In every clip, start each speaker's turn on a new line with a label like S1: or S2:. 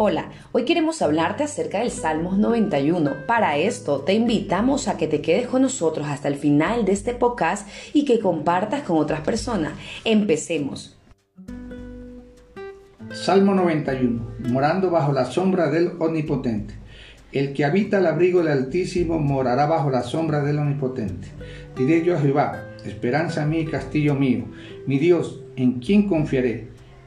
S1: Hola, hoy queremos hablarte acerca del Salmos 91. Para esto te invitamos a que te quedes con nosotros hasta el final de este podcast y que compartas con otras personas. Empecemos.
S2: Salmo 91. Morando bajo la sombra del Omnipotente. El que habita al abrigo del Altísimo morará bajo la sombra del Omnipotente. Diré yo a Jehová, esperanza mía y castillo mío, mi Dios, ¿en quién confiaré?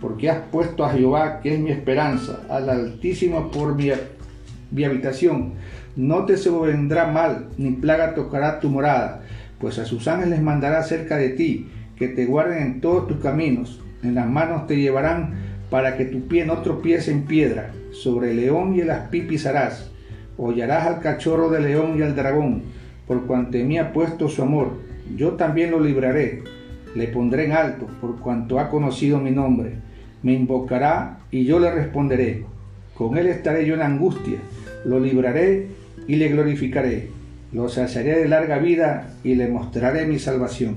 S2: porque has puesto a Jehová, que es mi esperanza, al Altísimo por mi, habitación. No te sobrevendrá mal, ni plaga tocará tu morada, pues a sus ángeles mandará cerca de ti, que te guarden en todos tus caminos. En las manos te llevarán para que tu pie no tropiece en piedra. Sobre el león y el aspí pisarás. Hollarás al cachorro del león y al dragón, por cuanto en mí ha puesto su amor. Yo también lo libraré. Le pondré en alto, por cuanto ha conocido mi nombre me invocará y yo le responderé. Con él estaré yo en angustia, lo libraré y le glorificaré. Lo saciaré de larga vida y le mostraré mi salvación.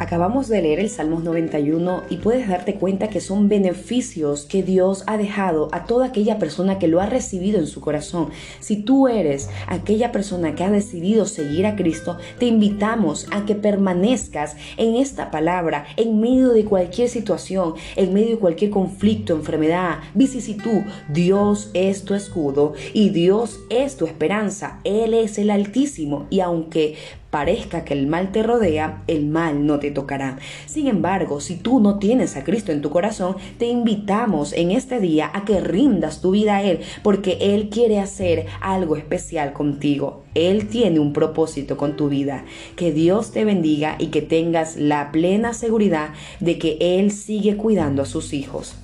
S1: Acabamos de leer el Salmos 91 y puedes darte cuenta que son beneficios que Dios ha dejado a toda aquella persona que lo ha recibido en su corazón. Si tú eres aquella persona que ha decidido seguir a Cristo, te invitamos a que permanezcas en esta palabra en medio de cualquier situación, en medio de cualquier conflicto, enfermedad, vicisitud. Dios es tu escudo y Dios es tu esperanza. Él es el Altísimo y aunque parezca que el mal te rodea, el mal no te tocará. Sin embargo, si tú no tienes a Cristo en tu corazón, te invitamos en este día a que rindas tu vida a Él, porque Él quiere hacer algo especial contigo. Él tiene un propósito con tu vida. Que Dios te bendiga y que tengas la plena seguridad de que Él sigue cuidando a sus hijos.